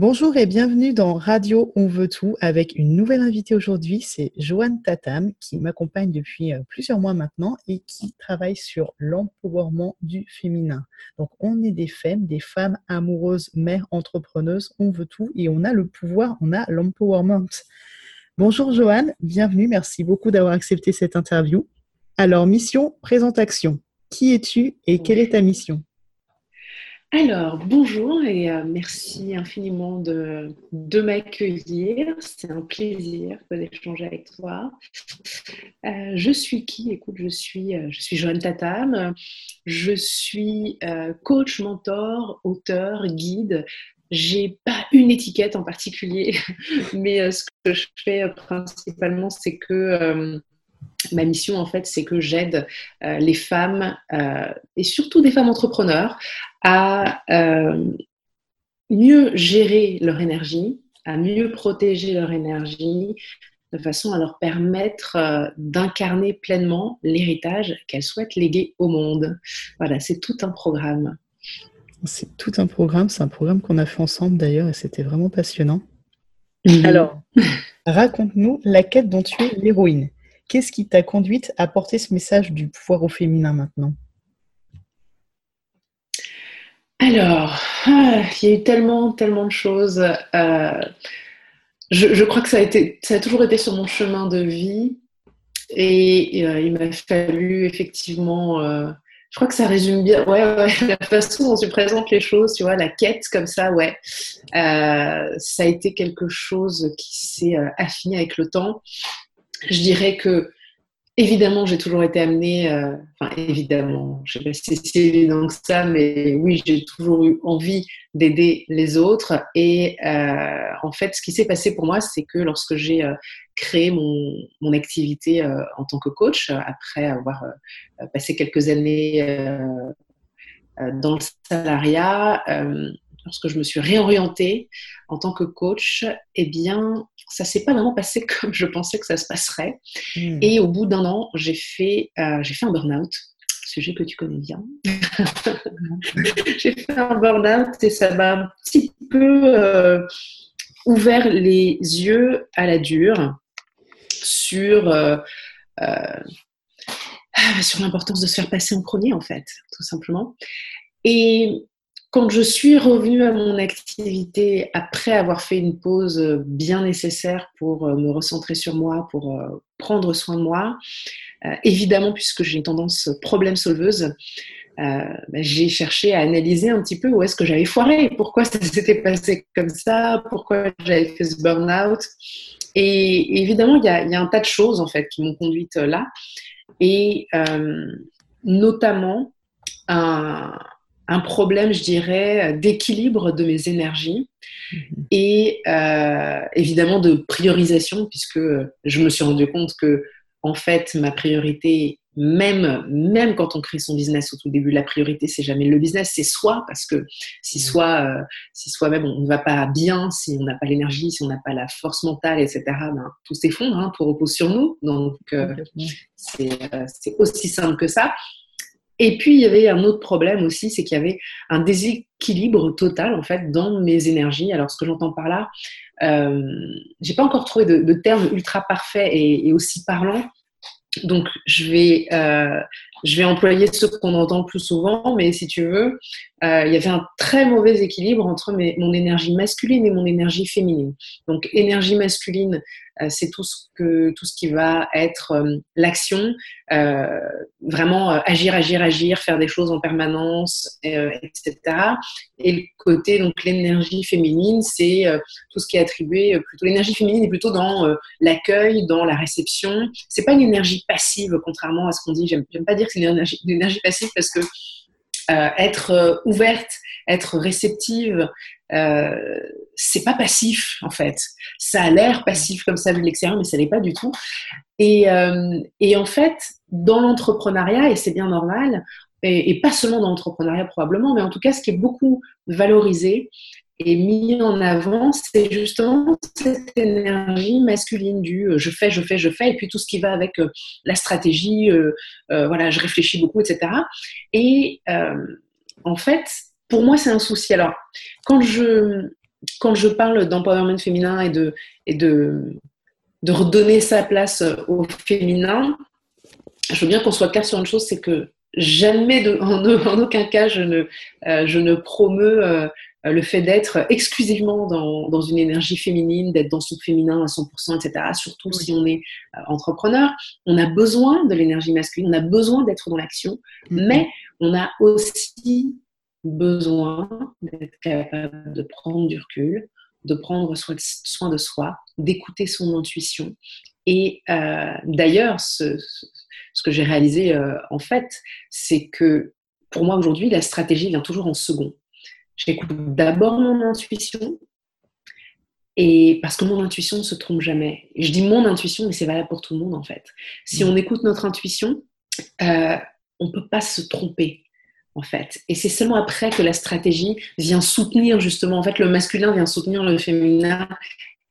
Bonjour et bienvenue dans Radio On veut tout avec une nouvelle invitée aujourd'hui, c'est Joanne Tatam qui m'accompagne depuis euh, plusieurs mois maintenant et qui travaille sur l'empowerment du féminin. Donc on est des femmes, des femmes amoureuses, mères entrepreneuses, on veut tout et on a le pouvoir, on a l'empowerment. Bonjour Joanne, bienvenue, merci beaucoup d'avoir accepté cette interview. Alors mission, présentation. Qui es-tu et quelle est ta mission? Alors, bonjour et euh, merci infiniment de, de m'accueillir. C'est un plaisir d'échanger avec toi. Euh, je suis qui? Écoute, je suis, euh, je suis Joanne Tatam. Je suis coach, mentor, auteur, guide. J'ai pas une étiquette en particulier, mais ce que je fais principalement, c'est que ma mission, en fait, c'est que j'aide euh, les femmes, euh, et surtout des femmes entrepreneurs, à euh, mieux gérer leur énergie, à mieux protéger leur énergie, de façon à leur permettre d'incarner pleinement l'héritage qu'elles souhaitent léguer au monde. Voilà, c'est tout un programme. C'est tout un programme, c'est un programme qu'on a fait ensemble d'ailleurs, et c'était vraiment passionnant. Alors, raconte-nous la quête dont tu es l'héroïne. Qu'est-ce qui t'a conduite à porter ce message du pouvoir au féminin maintenant? Alors, ah, il y a eu tellement, tellement de choses. Euh, je, crois que ça a, toujours été sur mon chemin de vie. Et, euh, il m'a fallu effectivement, euh, je crois que ça résume bien, ouais, la façon dont tu présentes les choses, tu vois, la quête comme ça, ouais. ça a été quelque chose qui s'est affiné avec le temps je dirais que évidemment, j'ai toujours été amenée, euh, enfin évidemment, je sais pas si c'est évident que ça, mais oui, j'ai toujours eu envie d'aider les autres. Et euh, en fait, ce qui s'est passé pour moi, c'est que lorsque j'ai euh, créé mon, mon activité en tant que coach, après avoir passé quelques années dans le salariat, lorsque je me suis réorientée en tant que coach, eh bien, ça s'est pas vraiment passé comme je pensais que ça se passerait. Hmm. Et au bout d'un an, j'ai fait, euh, j'ai fait un burn-out, sujet que tu connais bien. j'ai fait un burn-out et ça m'a un petit peu euh, ouvert les yeux à la dure sur, euh, sur l'importance de se faire passer en premier, en fait, tout simplement. Et quand je suis revenue à mon activité après avoir fait une pause bien nécessaire pour euh, me recentrer sur moi, pour euh, prendre soin de moi, euh, évidemment, puisque j'ai une tendance problème solveuse, bah, j'ai cherché à analyser un petit peu où est-ce que j'avais foiré, pourquoi ça s'était passé comme ça, pourquoi j'avais fait ce burn-out. Et, évidemment, il y, a, un tas de choses en fait qui m'ont conduite là, et notamment un, un problème, je dirais, d'équilibre de mes énergies mhm. et euh, évidemment de priorisation, puisque je me suis rendu compte que, en fait, ma priorité, même, même quand on crée son business au tout début, la priorité, c'est jamais le business, c'est soi, parce que si soi, euh, si soi-même on ne va pas bien, si on n'a pas l'énergie, si on n'a pas la force mentale, etc., ben, tout s'effondre, hein, tout repose sur nous. Donc, euh, c'est aussi simple que ça. Et puis, il y avait un autre problème aussi, c'est qu'il y avait un déséquilibre total, en fait, dans mes énergies. Alors, ce que j'entends par là, euh, j'ai pas encore trouvé de, terme ultra parfait et, et, aussi parlant. Donc, je vais, euh, je vais employer ce qu'on entend le plus souvent, mais si tu veux, euh, il y avait un très mauvais équilibre entre mon énergie masculine et mon énergie féminine. Donc, énergie masculine, euh, c'est tout ce qui va être euh, l'action, vraiment agir, agir, agir, faire des choses en permanence, etc. Et le côté donc l'énergie féminine, c'est tout ce qui est attribué plutôt l'énergie féminine est plutôt dans l'accueil, dans la réception. C'est pas une énergie passive, contrairement à ce qu'on dit. J'aime pas dire que c'est une énergie passive parce que être ouverte, être réceptive, euh, c'est pas passif en fait. Ça a l'air passif comme ça de l'extérieur, mais ça n'est pas du tout. Et, euh, et en fait, dans l'entrepreneuriat, et c'est bien normal, et, pas seulement dans l'entrepreneuriat probablement, mais en tout cas, ce qui est beaucoup valorisé et mis en avant, c'est justement cette énergie masculine du euh, je fais, je fais, je fais, et puis tout ce qui va avec la stratégie, voilà, je réfléchis beaucoup, etc. Et en fait, pour moi, c'est un souci. Alors, quand je, quand je parle d'empowerment féminin et de, et de redonner sa place au féminin, je veux bien qu'on soit clair sur une chose, c'est que jamais, de, en, en, aucun cas, je ne, euh, je ne promeux euh, le fait d'être exclusivement dans, dans, une énergie féminine, d'être dans son féminin à 100%, etc. Surtout si on est euh, entrepreneur. On a besoin de l'énergie masculine, on a besoin d'être dans l'action, mm-hmm. mais on a aussi besoin d'être capable de prendre du recul, de prendre soin de soi, d'écouter son intuition. Et euh, d'ailleurs, ce, ce, que j'ai réalisé euh, en fait, c'est que pour moi aujourd'hui, la stratégie vient toujours en second. J'écoute d'abord mon intuition, et parce que mon intuition ne se trompe jamais. Je dis mon intuition, mais c'est valable pour tout le monde en fait. Si on écoute notre intuition, euh, on ne peut pas se tromper en fait. Et c'est seulement après que la stratégie vient soutenir justement, en fait, le masculin vient soutenir le féminin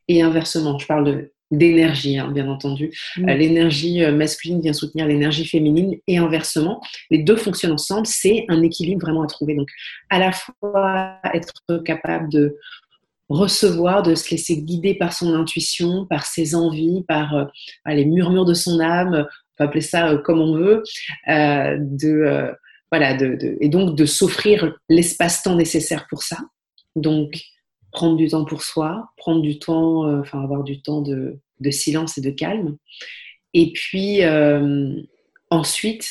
et inversement. Je parle d'énergie, hein, bien entendu. Mm. Euh, l'énergie euh, masculine vient soutenir l'énergie féminine et inversement. Les deux fonctionnent ensemble. C'est un équilibre vraiment à trouver. Donc, à la fois être capable de recevoir, de se laisser guider par son intuition, par ses envies, par euh, les murmures de son âme, on peut appeler ça comme on veut, de voilà, de, et donc de s'offrir l'espace-temps nécessaire pour ça. Donc, prendre du temps pour soi, prendre du temps, euh, enfin, avoir du temps de, silence et de calme. Et puis, euh, ensuite,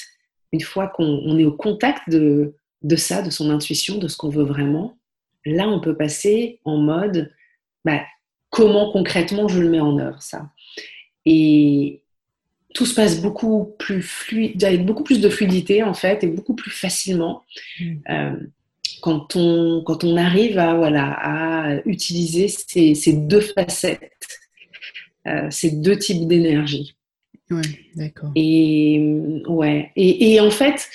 une fois qu'on est au contact de, de ça, de son intuition, de ce qu'on veut vraiment, là, on peut passer en mode bah, comment concrètement je le mets en œuvre, ça. Et, tout se passe beaucoup plus fluide, avec beaucoup plus de fluidité en fait et beaucoup plus facilement mm. euh, quand, on, quand on arrive à, voilà, à utiliser ces, ces deux facettes, euh, ces deux types d'énergie. Ouais, d'accord. Et, ouais. Et, et en fait,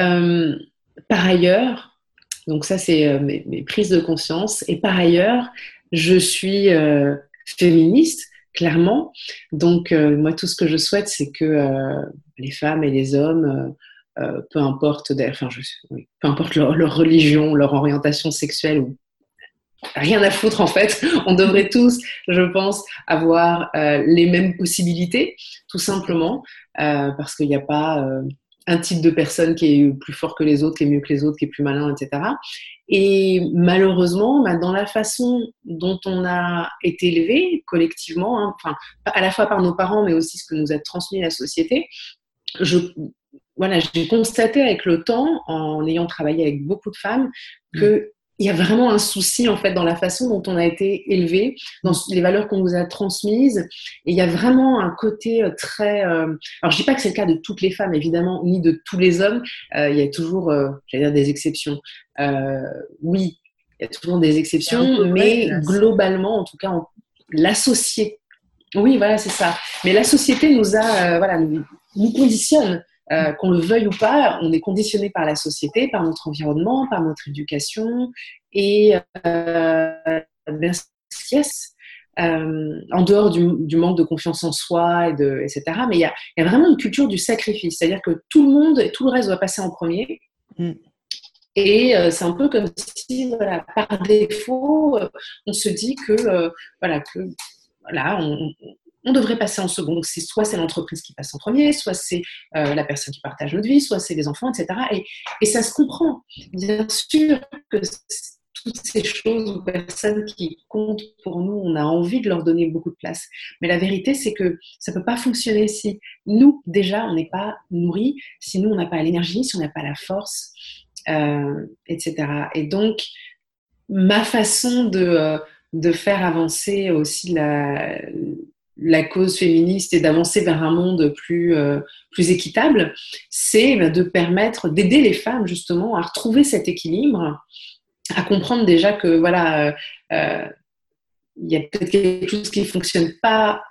euh, par ailleurs, donc ça c'est mes, mes, prises de conscience, et par ailleurs, je suis féministe clairement. Donc, euh, moi, tout ce que je souhaite, c'est que euh, les femmes et les hommes, euh, peu importe, leur, religion, leur orientation sexuelle, rien à foutre en fait, on devrait tous, je pense, avoir les mêmes possibilités, tout simplement, parce qu'il n'y a pas un type de personne qui est plus fort que les autres, qui est mieux que les autres, qui est plus malin, etc. Et malheureusement, bah, dans la façon dont on a été élevé collectivement, hein, à la fois par nos parents, mais aussi ce que nous a transmis la société, je, voilà, j'ai constaté avec le temps, en ayant travaillé avec beaucoup de femmes, que il y a vraiment un souci en fait dans la façon dont on a été élevé, dans les valeurs qu'on nous a transmises. Et il y a vraiment un côté euh, très. Euh... Alors je dis pas que c'est le cas de toutes les femmes évidemment, ni de tous les hommes. Euh, il y a toujours, euh, j'allais dire des exceptions. Oui, il y a toujours des exceptions, mais globalement, en tout cas, la société. Oui, voilà, c'est ça. Mais la société nous a, voilà, nous, nous conditionne euh, qu'on le veuille ou pas, on est conditionné par la société, par notre environnement, par notre éducation et euh, ben, yes, euh, en dehors du, manque de confiance en soi, et de, etc. Mais il y a, vraiment une culture du sacrifice, c'est-à-dire que tout le monde et tout le reste doit passer en premier. Mm. Et c'est un peu comme si, voilà, par défaut, on se dit que, voilà, que voilà, on, on devrait passer en second. C'est soit c'est l'entreprise qui passe en premier, soit c'est euh, la personne qui partage notre vie, soit c'est les enfants, etc. Et, ça se comprend. Bien sûr que toutes ces choses ou personnes qui comptent pour nous, on a envie de leur donner beaucoup de place. Mais la vérité, c'est que ça ne peut pas fonctionner si nous, déjà, on n'est pas nourris, si nous, on n'a pas l'énergie, si on n'a pas la force, euh, etc. Et donc, ma façon de, euh, de faire avancer aussi la, la cause féministe et d'avancer vers un monde plus, euh, plus équitable, c'est bah, de permettre d'aider les femmes justement à retrouver cet équilibre, à comprendre déjà que voilà, euh, euh, il y a peut-être quelque chose qui ne fonctionne pas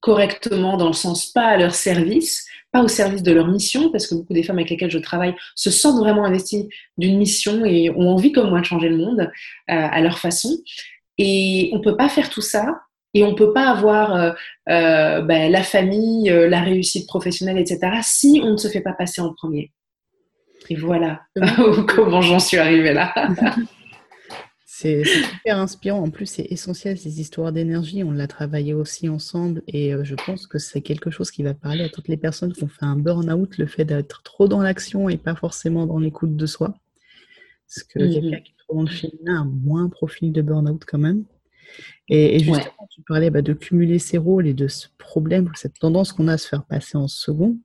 correctement dans le sens pas à leur service, pas au service de leur mission, parce que beaucoup des femmes avec lesquelles je travaille se sentent vraiment investies d'une mission et ont envie comme moi de changer le monde à leur façon. Et on ne peut pas faire tout ça et on ne peut pas avoir euh, euh, ben, la famille, euh, la réussite professionnelle, etc., si on ne se fait pas passer en premier. Et voilà comment j'en suis arrivée là. C'est super inspirant. En plus, c'est essentiel ces histoires d'énergie. On l'a travaillé aussi ensemble et je pense que c'est quelque chose qui va parler à toutes les personnes qui ont fait un burn-out, le fait d'être trop dans l'action et pas forcément dans l'écoute de soi. Parce que mmh quelqu'un qui est trop dans le féminin a moins profil de burn-out quand même. Et, justement, tu parlais bah, de cumuler ses rôles et de ce problème, cette tendance qu'on a à se faire passer en second.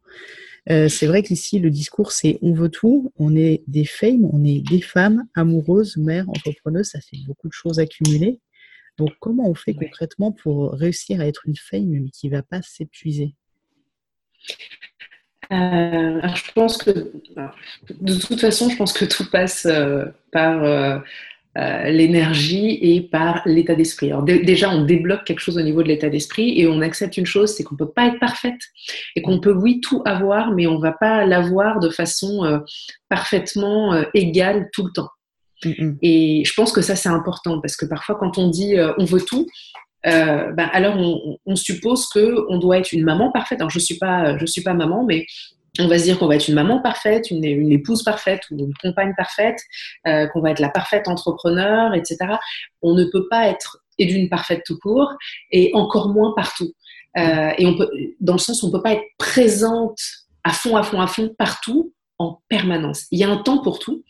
Euh, c'est vrai qu'ici, le discours, c'est on veut tout, on est des femmes, on est des femmes amoureuses, mères, entrepreneuses, ça fait beaucoup de choses accumulées. Donc, comment on fait concrètement pour réussir à être une femme mais qui ne va pas s'épuiser? Euh, je pense que, de toute façon, je pense que tout passe euh, par euh, l'énergie et par l'état d'esprit. Alors déjà, on débloque quelque chose au niveau de l'état d'esprit et on accepte une chose, c'est qu'on peut pas être parfaite et qu'on peut oui tout avoir, mais on va pas l'avoir de façon euh, parfaitement euh, égale tout le temps. Et je pense que ça c'est important parce que parfois quand on dit on veut tout, ben, alors on, on suppose que on doit être une maman parfaite. Alors je suis pas, je suis pas maman, mais on va se dire qu'on va être une maman parfaite, une, épouse parfaite ou une compagne parfaite, euh, qu'on va être la parfaite entrepreneur, etc. On ne peut pas être et d'une parfaite tout court et encore moins partout. Euh, et dans le sens où on ne peut pas être présente à fond, à fond, à fond, partout, en permanence. Il y a un temps pour tout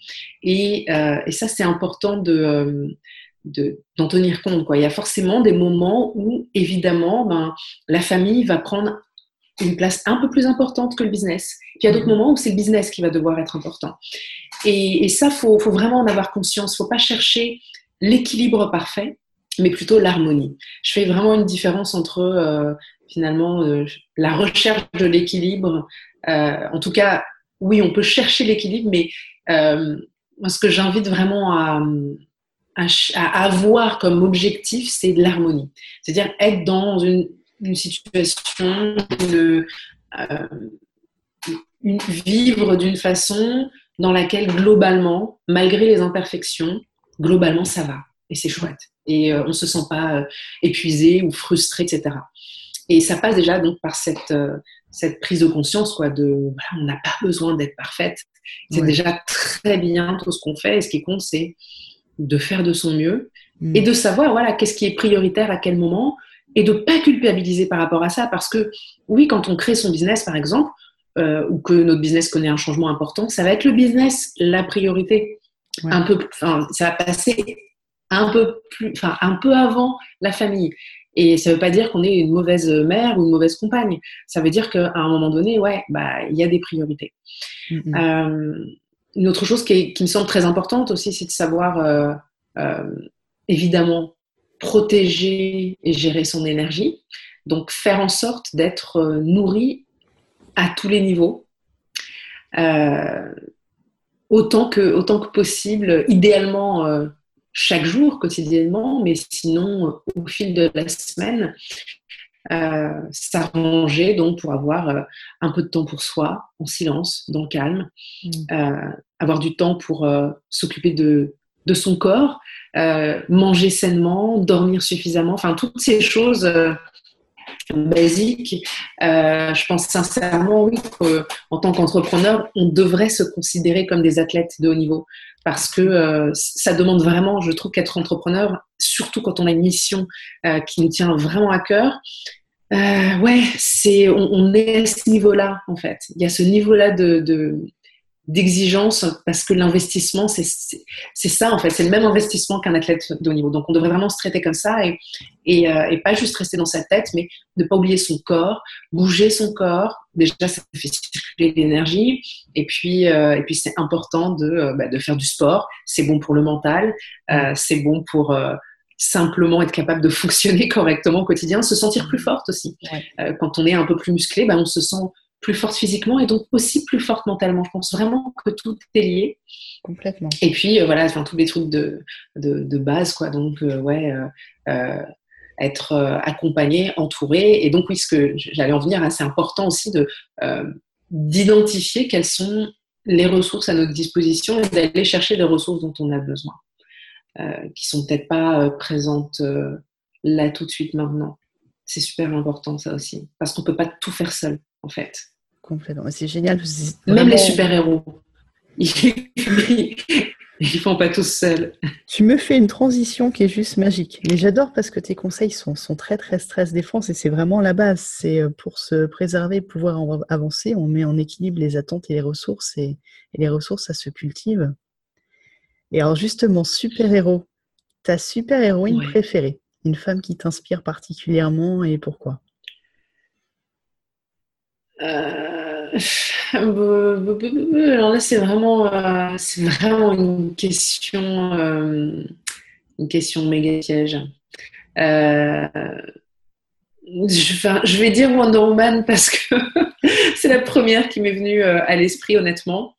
et, euh, ça, c'est important de, d'en tenir compte. Il y a forcément des moments où, évidemment, ben, la famille va prendre une place un peu plus importante que le business. Puis il y a d'autres mhm. moments où c'est le business qui va devoir être important. Et, ça, faut, faut vraiment en avoir conscience. Faut pas chercher l'équilibre parfait, mais plutôt l'harmonie. Je fais vraiment une différence entre euh, finalement euh, la recherche de l'équilibre. Euh, en tout cas, oui, on peut chercher l'équilibre, mais ce que j'invite vraiment à, à, avoir comme objectif, c'est de l'harmonie. C'est-à-dire être dans une une situation, une, euh, vivre d'une façon dans laquelle globalement, malgré les imperfections, globalement ça va et c'est chouette et euh, on ne se sent pas euh, épuisé ou frustré, etc. Et ça passe déjà donc par cette, cette prise de conscience quoi, de voilà, on n'a pas besoin d'être parfaite. C'est déjà très bien tout ce qu'on fait et ce qui compte c'est de faire de son mieux mm. et de savoir voilà qu'est-ce qui est prioritaire à quel moment et de pas culpabiliser par rapport à ça parce que oui, quand on crée son business par exemple, euh, ou que notre business connaît un changement important, ça va être le business la priorité. Un peu, enfin, ça va passer un peu plus, enfin, un peu avant la famille. Et ça ne veut pas dire qu'on est une mauvaise mère ou une mauvaise compagne. Ça veut dire qu'à un moment donné, ouais, bah, il y a des priorités. Euh, une autre chose qui, qui, me semble très importante aussi, c'est de savoir, euh évidemment, protéger et gérer son énergie. Donc faire en sorte d'être euh, nourri à tous les niveaux, euh, autant, que, autant que possible, idéalement euh, chaque jour, quotidiennement, mais sinon au fil de la semaine. s'arranger donc pour avoir un peu de temps pour soi, en silence, dans le calme, mmh. avoir du temps pour s'occuper de, de son corps, euh, manger sainement, dormir suffisamment, enfin toutes ces choses euh, basiques. Euh, je pense sincèrement, oui, qu'en tant qu'entrepreneur, on devrait se considérer comme des athlètes de haut niveau parce que ça demande vraiment, je trouve qu'être entrepreneur, surtout quand on a une mission qui nous tient vraiment à cœur, ouais, c'est on, est à ce niveau-là en fait. Il y a ce niveau-là de, d'exigence parce que l'investissement, c'est ça en fait, c'est le même investissement qu'un athlète de haut niveau. Donc on devrait vraiment se traiter comme ça et, et, euh, et, pas juste rester dans sa tête, mais ne pas oublier son corps, bouger son corps. Déjà, ça fait circuler l'énergie et puis, euh, et puis c'est important de, euh, bah, de faire du sport. C'est bon pour le mental, c'est bon pour simplement être capable de fonctionner correctement au quotidien, se sentir plus forte aussi. quand on est un peu plus musclé, bah, on se sent plus forte physiquement et donc aussi plus forte mentalement. Je pense vraiment que tout est lié. Complètement. Et puis, euh, voilà, enfin, tous les trucs de, de, base, quoi. Donc, euh, ouais, euh, être accompagné, entouré. Et donc, oui, ce que j'allais en venir, hein, c'est important aussi de d'identifier quelles sont les ressources à notre disposition et d'aller chercher les ressources dont on a besoin, qui sont peut-être pas présentes là tout de suite maintenant. C'est super important ça aussi, parce qu'on peut pas tout faire seul en fait. Complètement. C'est génial. Même les super-héros. Ils font pas tous seuls. Tu me fais une transition qui est juste magique. Mais j'adore parce que tes conseils sont, sont très très stress défense et c'est vraiment la base. C'est euh, pour se préserver, pouvoir avancer, on met en équilibre les attentes et les ressources et, les ressources ça se cultive. Et alors justement, super-héros, ta super-héroïne préférée, une femme qui t'inspire particulièrement et pourquoi? Euh, Alors là, c'est vraiment, euh, c'est vraiment une question, euh, une question méga piège. Je, vais dire Wonder Woman parce que c'est la première qui m'est venue à l'esprit, honnêtement.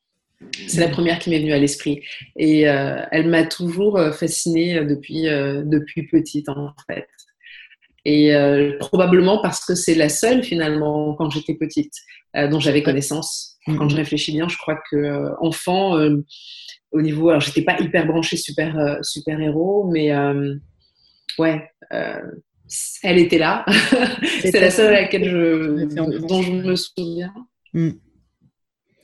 C'est la première qui m'est venue à l'esprit. Et elle m'a toujours fascinée depuis, depuis petite, en fait. Et euh, probablement parce que c'est la seule finalement quand j'étais petite euh, dont j'avais connaissance. Mm-hmm. Quand je réfléchis bien, je crois que euh, enfant, au niveau, alors j'étais pas hyper branchée super super héros, mais ouais, elle était là. c'est la seule à laquelle je, dont je me souviens. Mm.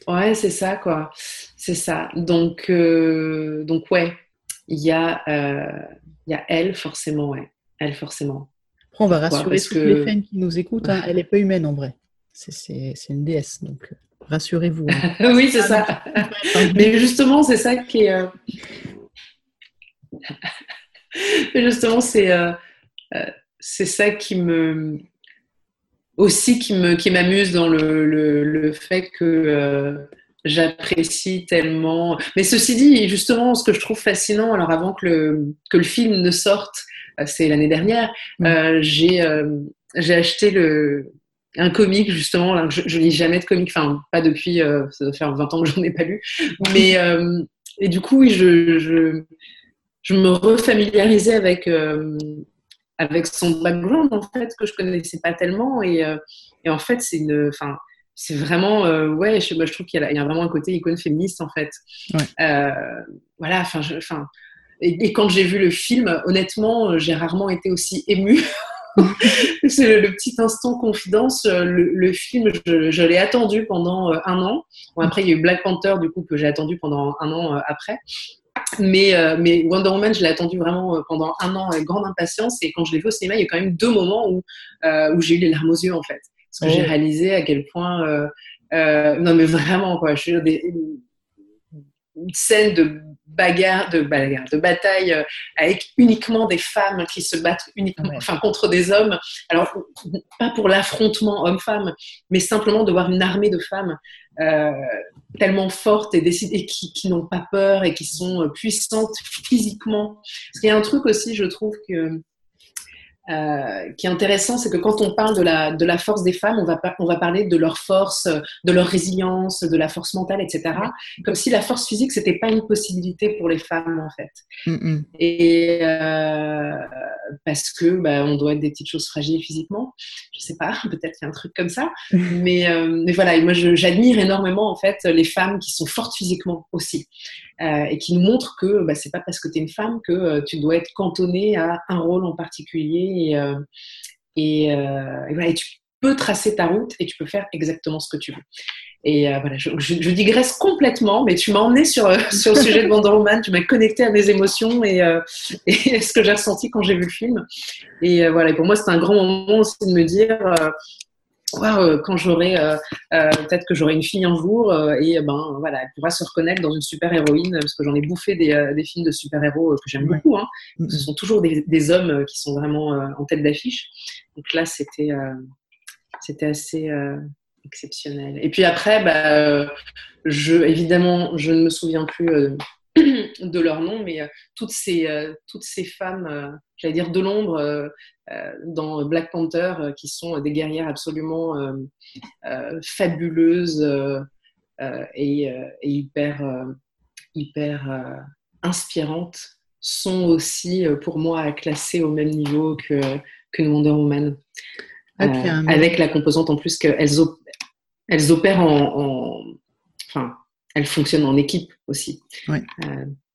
Ouais, c'est ça quoi, c'est ça. Donc donc ouais, il y a il y a elle forcément, ouais, elle forcément. Après, on va rassurer toutes les fans qui nous écoutent. Hein. Elle n'est pas humaine en vrai. C'est une déesse, donc euh, rassurez-vous. Hein. oui, c'est ça. Mais justement, c'est ça qui est. Euh, Mais justement, c'est euh, c'est ça qui me aussi qui me qui m'amuse dans le, le, fait que j'apprécie tellement. Mais ceci dit, justement, ce que je trouve fascinant, alors avant que le, que le film ne sorte, euh, c'est l'année dernière, mm. euh, j'ai euh, j'ai acheté le, un comic justement. je, ne lis jamais de comic, enfin pas depuis, ça doit faire 20 ans que j'en ai pas lu. Mais et du coup, je, je, je me refamiliarisais avec avec son background en fait que je connaissais pas tellement et, et en fait c'est une, enfin c'est vraiment ouais, je, je trouve qu'il y, y, a vraiment un côté icône féministe en fait. voilà, enfin, enfin et, quand j'ai vu le film, honnêtement, j'ai rarement été aussi émue. c'est le, petit instant confidence. Le, film, je, l'ai attendu pendant euh, un an. Bon, après, il y a eu Black Panther, du coup, que j'ai attendu pendant un an euh, après. Mais, euh, mais Wonder Woman, je l'ai attendu vraiment pendant un an avec grande impatience. Et quand je l'ai vu au cinéma, il y a quand même deux moments où, où j'ai eu les larmes aux yeux, en fait. Parce que j'ai réalisé à quel point. non, mais vraiment, quoi. Je suis des, une scène de bagarre, de bagarre, de bataille euh, avec uniquement des femmes qui se battent uniquement, enfin contre des hommes. Alors pas pour l'affrontement homme-femme, mais simplement de voir une armée de femmes euh, tellement fortes et décidées, qui, qui n'ont pas peur et qui sont puissantes physiquement. Parce qu'il y a un truc aussi, je trouve que euh, qui est intéressant, c'est que quand on parle de la, de la force des femmes, on va, on va parler de leur force, de leur résilience, de la force mentale, etc. Comme si la force physique, c'était pas une possibilité pour les femmes, en fait. Et euh, parce que bah, on doit être des petites choses fragiles physiquement. Je sais pas, peut-être qu'il y a un truc comme ça. mais, euh, mais voilà, et moi, j'admire énormément, en fait, les femmes qui sont fortes physiquement aussi. Euh, et qui nous montre que bah, c'est pas parce que tu es une femme que euh, tu dois être cantonnée à un rôle en particulier et, euh, et, voilà, tu peux tracer ta route et tu peux faire exactement ce que tu veux. Et voilà, je, digresse complètement, mais tu m'as emmené sur, sur le sujet de Wonder Woman, tu m'as connecté à mes émotions et, et ce que j'ai ressenti quand j'ai vu le film. Et voilà, pour moi, c'est un grand moment aussi de me dire, euh, quand j'aurai, euh, euh, peut-être que j'aurai une fille un jour et ben voilà, elle pourra se reconnaître dans une super héroïne parce que j'en ai bouffé des, des films de super héros que j'aime beaucoup. Hein. Ce sont toujours des, des, hommes qui sont vraiment en tête d'affiche. Donc là, c'était c'était assez exceptionnel. Et puis après, bah, je évidemment, je ne me souviens plus de leur nom, mais toutes ces femmes, j'allais dire de l'ombre euh, dans Black Panther, euh, qui sont des guerrières absolument euh, fabuleuses et, hyper, inspirantes, sont aussi pour moi classées au même niveau que, que Wonder Woman. Ah, avec la composante en plus qu'elles elles opèrent en, Enfin, elles fonctionnent en équipe aussi.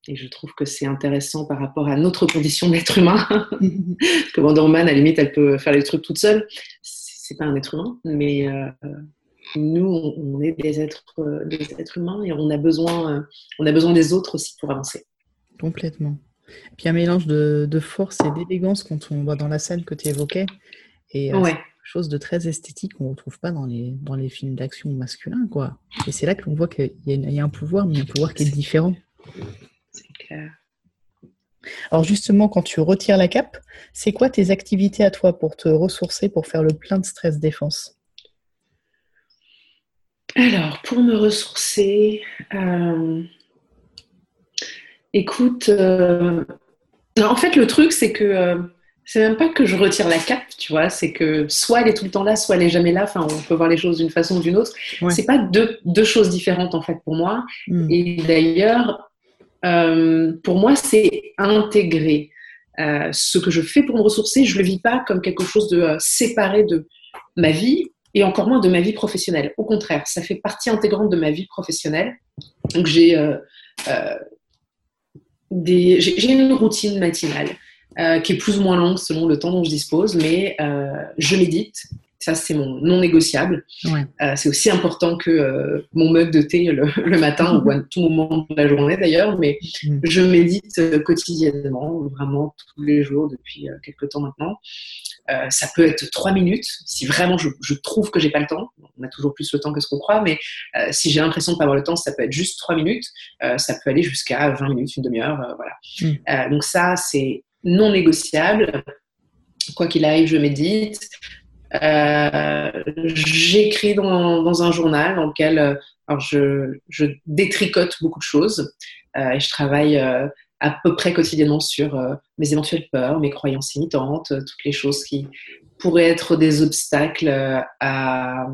Et je trouve que c'est intéressant par rapport à notre condition d'être humain. que Wonder Woman, à la limite, elle peut faire les trucs toute seule. C'est pas un être humain, mais, euh, nous, on, est des êtres, des êtres humains et on a, besoin, on a besoin des autres aussi pour avancer. Complètement. Puis un mélange de, force et d'élégance quand on va dans la scène que tu évoquais. Et euh, quelque chose de très esthétique qu'on ne retrouve pas dans les, dans les films d'action masculins. Quoi. Et c'est là qu'on voit qu'il y, y, a un pouvoir, mais un pouvoir qui est différent. C'est clair. Alors justement, quand tu retires la cape, c'est quoi tes activités à toi pour te ressourcer, pour faire le plein de stress défense? Alors, pour me ressourcer, euh, écoute, euh, en fait, le truc, c'est que c'est même pas que je retire la cape, tu vois, c'est que soit elle est tout le temps là, soit elle est jamais là. Enfin, on peut voir les choses d'une façon ou d'une autre. C'est pas deux, choses différentes en fait pour moi. Hmm. Et d'ailleurs, euh, pour moi, c'est intégrer. Euh, ce que je fais pour me ressourcer, je le vis pas comme quelque chose de euh, séparé de ma vie et encore moins de ma vie professionnelle. Au contraire, ça fait partie intégrante de ma vie professionnelle. Donc j'ai j'ai une routine matinale qui est plus ou moins longue selon le temps dont je dispose, mais je médite, ça, c'est mon non négociable. Euh, c'est aussi important que euh, mon mug de thé le, matin ou à tout moment de la journée d'ailleurs, mais mm. je médite euh, quotidiennement, vraiment tous les jours depuis quelques temps maintenant. ça peut être trois minutes, si vraiment je, trouve que j'ai pas le temps. On a toujours plus le temps que ce qu'on croit, mais si j'ai l'impression de pas avoir le temps, ça peut être juste trois minutes. ça peut aller jusqu'à 20 minutes, une demi-heure, voilà. Mm. donc ça, c'est non négociable. Quoi qu'il arrive, je médite. Euh, j'écris dans, un journal dans lequel euh, alors je, je, détricote beaucoup de choses euh, et je travaille à peu près quotidiennement sur mes éventuelles peurs, mes croyances limitantes, toutes les choses qui pourraient être des obstacles à,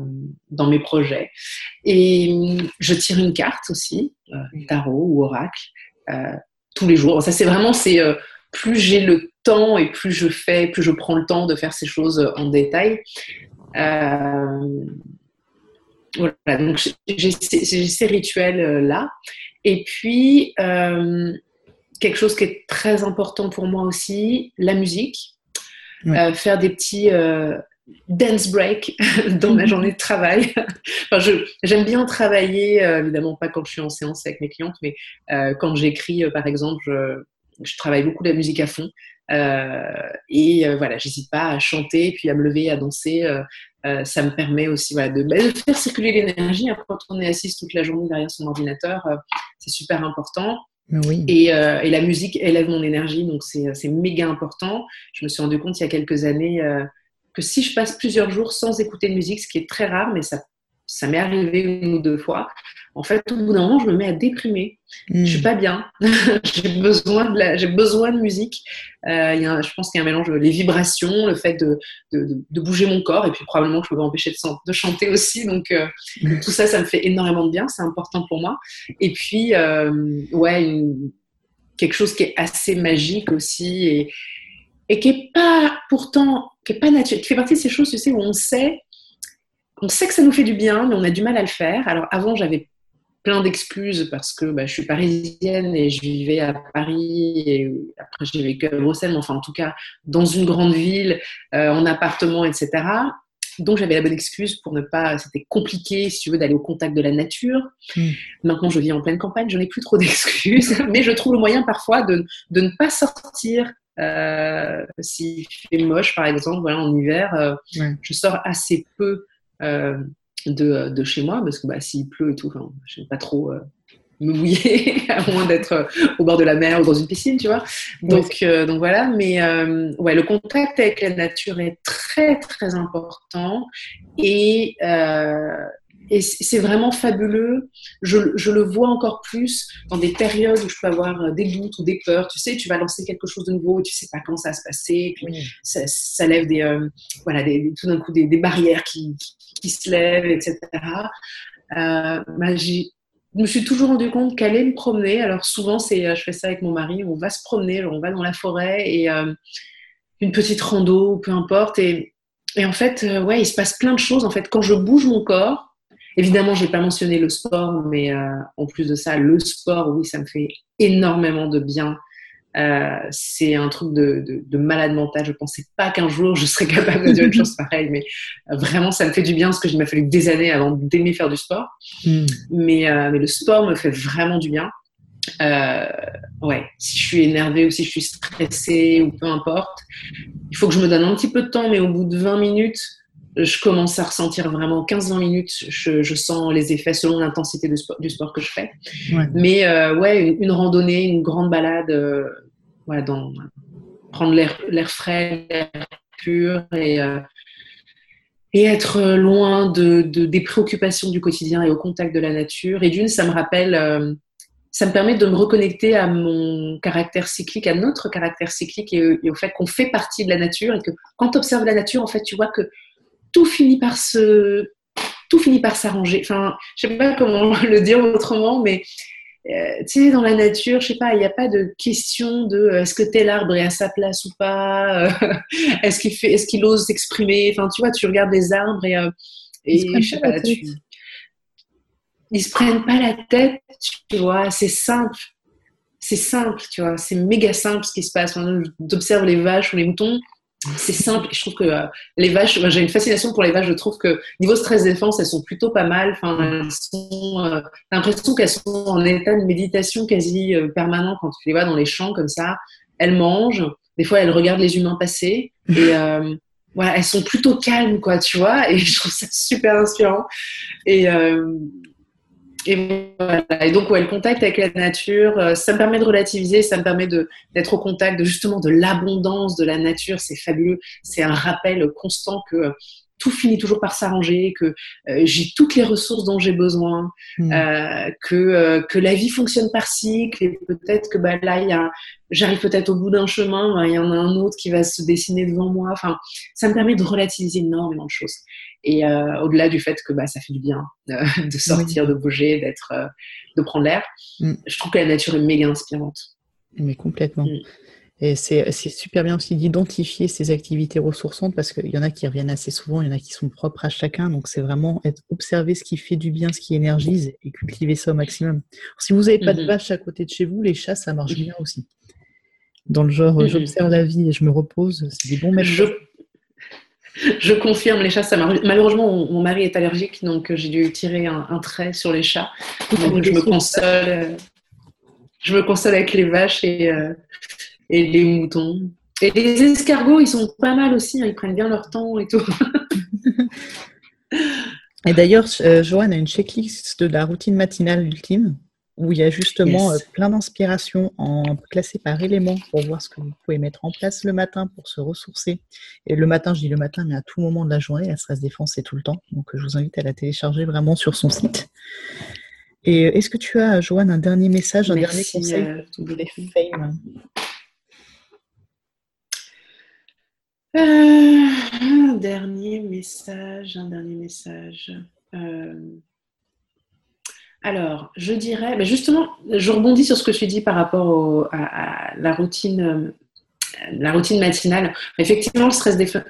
dans mes projets. Et je tire une carte aussi, tarot ou oracle, tous les jours. Ça, c'est vraiment, c'est plus j'ai le temps et plus je fais, plus je prends le temps de faire ces choses en détail. Euh, voilà, donc j'ai ces, rituels-là. Et puis, euh, quelque chose qui est très important pour moi aussi, la musique. Euh, faire des petits dance break dans ma journée de travail. enfin, j'aime bien travailler, évidemment pas quand je suis en séance avec mes clientes, mais quand j'écris, par exemple, je, je travaille beaucoup la musique à fond. Euh, et euh, voilà, j'hésite pas à chanter, puis à me lever, à danser. Euh, ça me permet aussi voilà, de, bah, de faire circuler l'énergie. Hein, quand on est assise toute la journée derrière son ordinateur, c'est super important. Oui. Et, et, la musique élève mon énergie, donc c'est méga important. Je me suis rendu compte il y a quelques années que si je passe plusieurs jours sans écouter de musique, ce qui est très rare, mais ça ça m'est arrivé une ou deux fois. En fait, au bout d'un moment, je me mets à déprimer. Je Je suis hmm. pas bien. j'ai besoin de la, j'ai besoin de musique. Euh, y a je pense qu'il y a un mélange les vibrations, le fait de, de, de, bouger mon corps, et puis probablement que je peux m'empêcher de, de, chanter aussi. Donc euh, hmm. tout ça, ça me fait énormément de bien. C'est important pour moi. Et puis euh, ouais, quelque chose qui est assez magique aussi et, et qui est pas pourtant qui est pas naturel, qui fait partie de ces choses, tu sais, où on sait on sait que ça nous fait du bien, mais on a du mal à le faire. Alors avant, j'avais plein d'excuses parce que bah, je suis parisienne et je vivais à Paris et après j'ai vécu à Bruxelles, mais enfin en tout cas dans une grande ville, euh, en appartement, etc. Donc j'avais la bonne excuse pour ne pas, c'était compliqué si tu veux d'aller au contact de la nature. Hmm. Maintenant je vis en pleine campagne, je n'ai plus trop d'excuses, mais je trouve le moyen parfois de, ne pas sortir euh, s'il fait moche par exemple, voilà, en hiver, euh, je sors assez peu euh, de, de, chez moi, parce que bah, s'il pleut et tout, je n'aime pas trop euh, me mouiller, à moins d'être euh, au bord de la mer ou dans une piscine, tu vois. Donc, donc voilà, mais ouais, le contact avec la nature est très, très important. Et, et c'est vraiment fabuleux. Je, je, le vois encore plus dans des périodes où je peux avoir des doutes ou des peurs. Tu sais, tu vas lancer quelque chose de nouveau, tu sais pas comment ça va se passer, puis ça, ça, lève des, voilà, des, tout d'un coup des, des barrières qui, qui se lèvent, etc. Euh, bah, je me suis toujours rendu compte qu'aller me promener, alors souvent c'est, euh, je fais ça avec mon mari, on va se promener, on va dans la forêt et euh, une petite rando, peu importe. Et, et en fait, ouais, il se passe plein de choses. En fait, quand je bouge mon corps, évidemment, je n'ai pas mentionné le sport, mais en plus de ça, le sport, oui, ça me fait énormément de bien. Euh, c'est un truc de, de, malade mental. Je pensais pas qu'un jour je serais capable de dire une chose pareille, mais vraiment ça me fait du bien parce que il m'a fallu des années avant d'aimer faire du sport. Hmm. Mais, mais le sport me fait vraiment du bien. Euh, ouais, si je suis énervée ou si je suis stressée ou peu importe, il faut que je me donne un petit peu de temps, mais au bout de 20 minutes, je commence à ressentir vraiment 15-20 minutes, je, sens les effets selon l'intensité du sport, que je fais. Mais euh, ouais, une, randonnée, une grande balade, euh, dans, prendre l'air frais, l'air pur et, et être loin de, des préoccupations du quotidien et au contact de la nature. Et d'une, ça me rappelle ça me permet de me reconnecter à mon caractère cyclique, à notre caractère cyclique et, au fait qu'on fait partie de la nature et que quand tu observes la nature, en fait, tu vois que tout finit par se, tout finit par s'arranger. Enfin, je sais pas comment le dire autrement, mais euh, tu sais, dans la nature, je sais pas, il n'y a pas de question de euh, est-ce que tel arbre est à sa place ou pas, euh, est-ce qu'il fait, est-ce qu'il ose s'exprimer? Enfin, tu vois, tu regardes les arbres et, et je sais pas, tu, ils se prennent pas la tête, tu vois, c'est simple. C'est simple, tu vois, c'est méga simple ce qui se passe. D'observer les vaches ou les moutons, c'est simple. Je trouve que euh, les vaches, j'ai une fascination pour les vaches. Je trouve que niveau stress-défense, elles sont plutôt pas mal. Enfin, elles sont, euh, l'impression qu'elles sont en état de méditation quasi euh, permanent quand tu les vois dans les champs comme ça. Elles mangent. Des fois, elles regardent les humains passer. Et voilà, elles sont plutôt calmes, quoi, tu vois. Et je trouve ça super inspirant. Et et, voilà. et donc, ouais, le contact avec la nature, euh, ça me permet de relativiser, ça me permet d'être au contact de justement de l'abondance de la nature. C'est fabuleux. C'est un rappel constant que tout finit toujours par s'arranger, que euh, j'ai toutes les ressources dont j'ai besoin, hmm. euh, que, euh, que la vie fonctionne par cycle et peut-être que bah, là, j'arrive peut-être au bout d'un chemin, bah, il y en a un autre qui va se dessiner devant moi. Enfin, ça me permet de relativiser énormément de choses. Et au-delà du fait que bah, ça fait du bien de sortir, de bouger, d'être, de prendre l'air, hmm. je trouve que la nature est méga inspirante. Mais complètement. Et c'est super bien aussi d'identifier ces activités ressourçantes parce qu'il y en a qui reviennent assez souvent, il y en a qui sont propres à chacun. Donc, c'est vraiment être, observer ce qui fait du bien, ce qui énergise et cultiver ça au maximum. Si vous n'avez pas de mmh vaches à côté de chez vous, les chats, ça marche bien aussi. Dans le genre, mmh j'observe la vie et je me repose, c'est des bons je... confirme, les chats, ça marche. Malheureusement, mon, mari est allergique, donc euh, j'ai dû tirer un, trait sur les chats. Donc, je me console. Euh, je me console avec les vaches et, euh, et les moutons. Et les escargots, ils sont pas mal aussi, hein, ils prennent bien leur temps et tout. et d'ailleurs, euh, Joanne a une checklist de la routine matinale ultime où il y a justement euh, plein d'inspirations en classées par éléments pour voir ce que vous pouvez mettre en place le matin pour se ressourcer. Et le matin, je dis le matin, mais à tout moment de la journée, la stress défense, c'est tout le temps. Donc, je vous invite à la télécharger vraiment sur son site. Et est-ce que tu as, Joanne, un dernier message, un dernier conseil pour les femmes Euh, un dernier message, un dernier message. Euh, alors, je dirais, mais justement, je rebondis sur ce que tu dis par rapport à, la routine, euh, la routine matinale. Effectivement, le stress défense,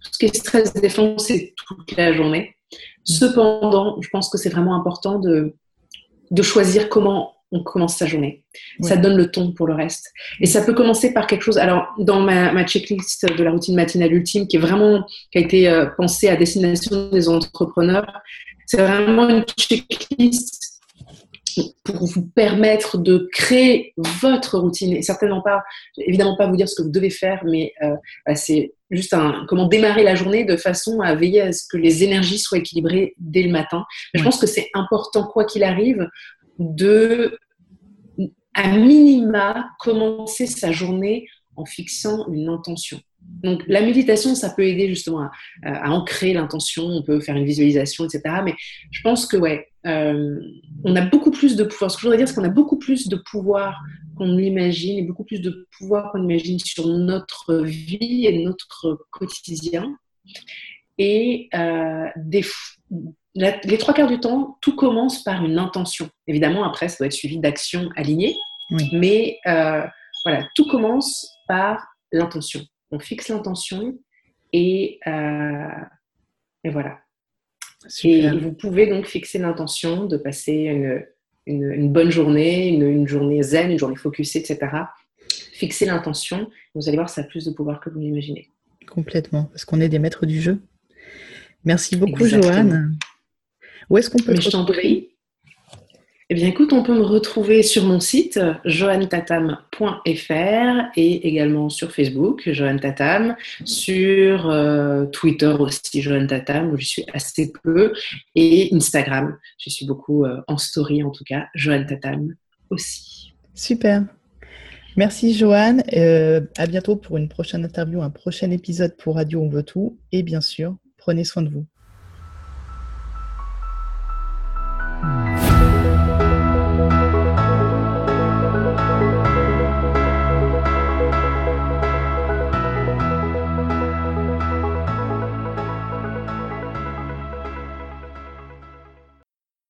ce qui est stress défense, c'est toute la journée. Cependant, je pense que c'est vraiment important de, de choisir comment on commence sa journée. Ça donne le ton pour le reste. Et ça peut commencer par quelque chose. Alors, dans ma, checklist de la routine matinale ultime, qui est vraiment, qui a été euh, pensée à destination des entrepreneurs, c'est vraiment une checklist pour vous permettre de créer votre routine et certainement pas, évidemment pas vous dire ce que vous devez faire, mais euh, bah, c'est juste un, comment démarrer la journée de façon à veiller à ce que les énergies soient équilibrées dès le matin. Je pense que c'est important, quoi qu'il arrive, de, à minima, commencer sa journée en fixant une intention. Donc la méditation, ça peut aider justement à, ancrer l'intention, on peut faire une visualisation, etc. Mais je pense que ouais, euh, on a beaucoup plus de pouvoir. Ce que je voudrais dire, c'est qu'on a beaucoup plus de pouvoir qu'on l'imagine et beaucoup plus de pouvoir qu'on imagine sur notre vie et notre quotidien. Et euh, des, les trois quarts du temps, tout commence par une intention. Évidemment, après, ça doit être suivi d'actions alignées. Mais euh, voilà, tout commence par l'intention. On fixe l'intention et, euh, et voilà. Et vous pouvez donc fixer l'intention de passer une, une, bonne journée, une, journée zen, une journée focusée, etc. fixer l'intention. Vous allez voir, ça a plus de pouvoir que vous l'imaginez. Complètement, parce qu'on est des maîtres du jeu. Merci beaucoup, Joanne. Où est-ce qu'on peut Mais je t'en prie. Eh bien, écoute, on peut me retrouver sur mon site joantatam.fr et également sur Facebook, Joanne Tatam, sur euh, Twitter aussi, Joanne Tatam, où je suis assez peu, et Instagram. Je suis beaucoup euh, en story, en tout cas, Joanne Tatam aussi. Super. Merci Joanne. Euh, à bientôt pour une prochaine interview, un prochain épisode pour Radio On veut tout. Et bien sûr, prenez soin de vous.